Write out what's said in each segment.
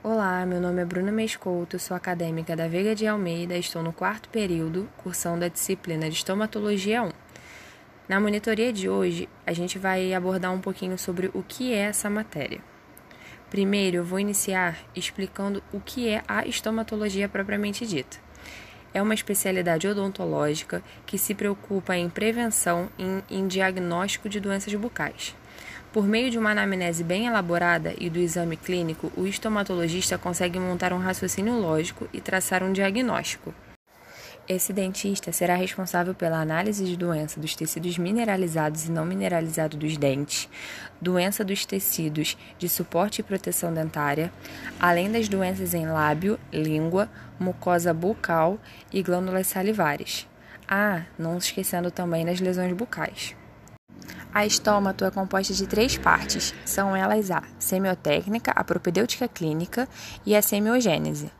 Olá, meu nome é Bruna Mescouto, sou acadêmica da Veiga de Almeida, estou no quarto período, cursando a disciplina de Estomatologia 1. Na monitoria de hoje, a gente vai abordar um pouquinho sobre o que é essa matéria. Primeiro, eu vou iniciar explicando o que é a estomatologia propriamente dita. É uma especialidade odontológica que se preocupa em prevenção e em diagnóstico de doenças bucais. Por meio de uma anamnese bem elaborada e do exame clínico, o estomatologista consegue montar um raciocínio lógico e traçar um diagnóstico. Esse dentista será responsável pela análise de doença dos tecidos mineralizados e não mineralizados dos dentes, doença dos tecidos de suporte e proteção dentária, além das doenças em lábio, língua, mucosa bucal e glândulas salivares. Ah, não esquecendo também das lesões bucais. A estômato é composta de três partes. São elas a semiotécnica, a propedêutica clínica e a semiogênese.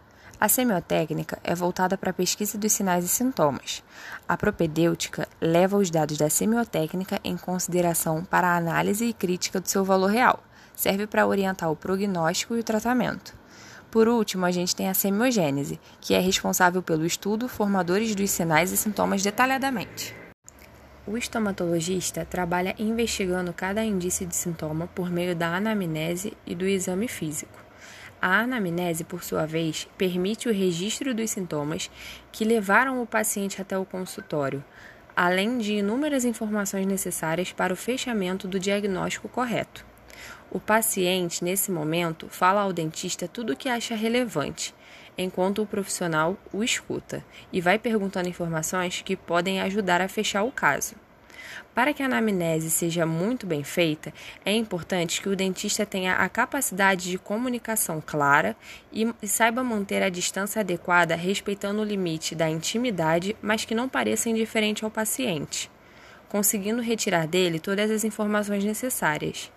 A semiotécnica é voltada para a pesquisa dos sinais e sintomas. A propedêutica leva os dados da semiotécnica em consideração para a análise e crítica do seu valor real. Serve para orientar o prognóstico e o tratamento. Por último, a gente tem a semiogênese, que é responsável pelo estudo formadores dos sinais e sintomas detalhadamente. O estomatologista trabalha investigando cada indício de sintoma por meio da anamnese e do exame físico. A anamnese, por sua vez, permite o registro dos sintomas que levaram o paciente até o consultório, além de inúmeras informações necessárias para o fechamento do diagnóstico correto. O paciente, nesse momento, fala ao dentista tudo o que acha relevante, enquanto o profissional o escuta e vai perguntando informações que podem ajudar a fechar o caso. Para que a anamnese seja muito bem feita, é importante que o dentista tenha a capacidade de comunicação clara e saiba manter a distância adequada, respeitando o limite da intimidade, mas que não pareça indiferente ao paciente, conseguindo retirar dele todas as informações necessárias.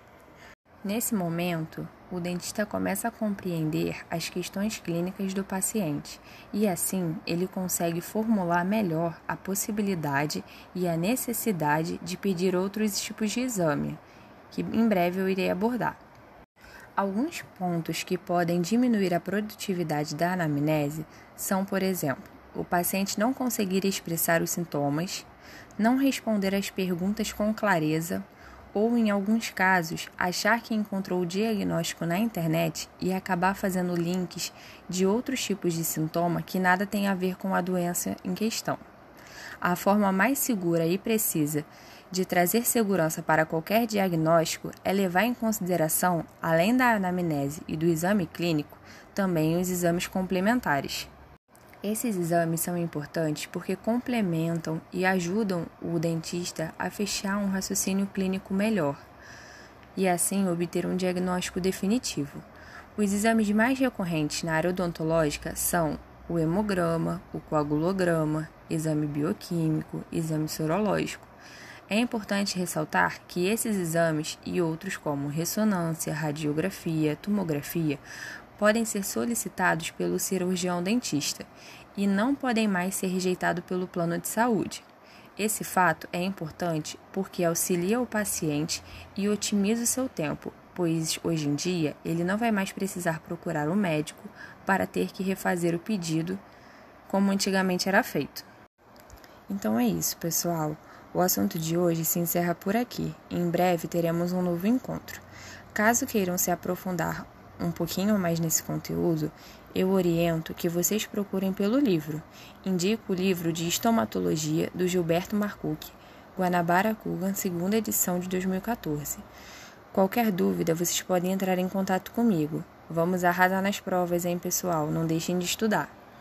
Nesse momento, o dentista começa a compreender as questões clínicas do paciente e, assim, ele consegue formular melhor a possibilidade e a necessidade de pedir outros tipos de exame, que em breve eu irei abordar. Alguns pontos que podem diminuir a produtividade da anamnese são, por exemplo, o paciente não conseguir expressar os sintomas, não responder às perguntas com clareza ou, em alguns casos, achar que encontrou o diagnóstico na internet e acabar fazendo links de outros tipos de sintoma que nada tem a ver com a doença em questão. A forma mais segura e precisa de trazer segurança para qualquer diagnóstico é levar em consideração, além da anamnese e do exame clínico, também os exames complementares. Esses exames são importantes porque complementam e ajudam o dentista a fechar um raciocínio clínico melhor e assim obter um diagnóstico definitivo. Os exames mais recorrentes na área odontológica são o hemograma, o coagulograma, exame bioquímico, exame sorológico. É importante ressaltar que esses exames e outros como ressonância, radiografia, tomografia podem ser solicitados pelo cirurgião dentista e não podem mais ser rejeitados pelo plano de saúde. Esse fato é importante porque auxilia o paciente e otimiza o seu tempo, pois hoje em dia ele não vai mais precisar procurar o um médico para ter que refazer o pedido como antigamente era feito. Então é isso, pessoal. O assunto de hoje se encerra por aqui. Em breve teremos um novo encontro. Caso queiram se aprofundar um pouquinho mais nesse conteúdo, eu oriento que vocês procurem pelo livro. Indico o livro de Estomatologia do Gilberto Marcucci, Guanabara Kugan, segunda edição de 2014. Qualquer dúvida, vocês podem entrar em contato comigo. Vamos arrasar nas provas, hein, pessoal? Não deixem de estudar.